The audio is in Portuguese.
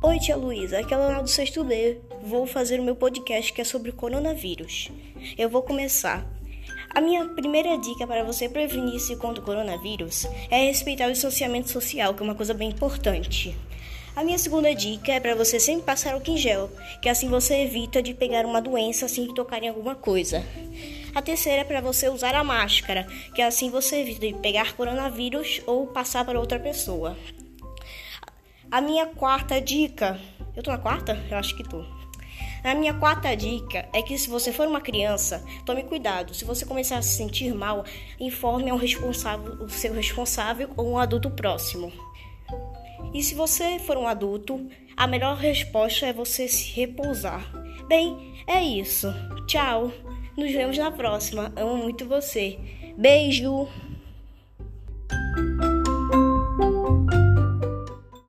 Oi, tia Luísa, aqui é Leonardo do Sexto B. Vou fazer o meu podcast que é sobre coronavírus. Eu vou começar. A minha primeira dica para você prevenir-se contra o coronavírus é respeitar o distanciamento social, que é uma coisa bem importante. A minha segunda dica é para você sempre passar o em gel, que assim você evita de pegar uma doença assim que tocar em alguma coisa. A terceira é para você usar a máscara, que assim você evita de pegar coronavírus ou passar para outra pessoa. A minha quarta dica. Eu tô na quarta? Eu acho que tô. A minha quarta dica é que se você for uma criança, tome cuidado. Se você começar a se sentir mal, informe ao responsável, o seu responsável ou um adulto próximo. E se você for um adulto, a melhor resposta é você se repousar. Bem, é isso. Tchau. Nos vemos na próxima. Amo muito você. Beijo.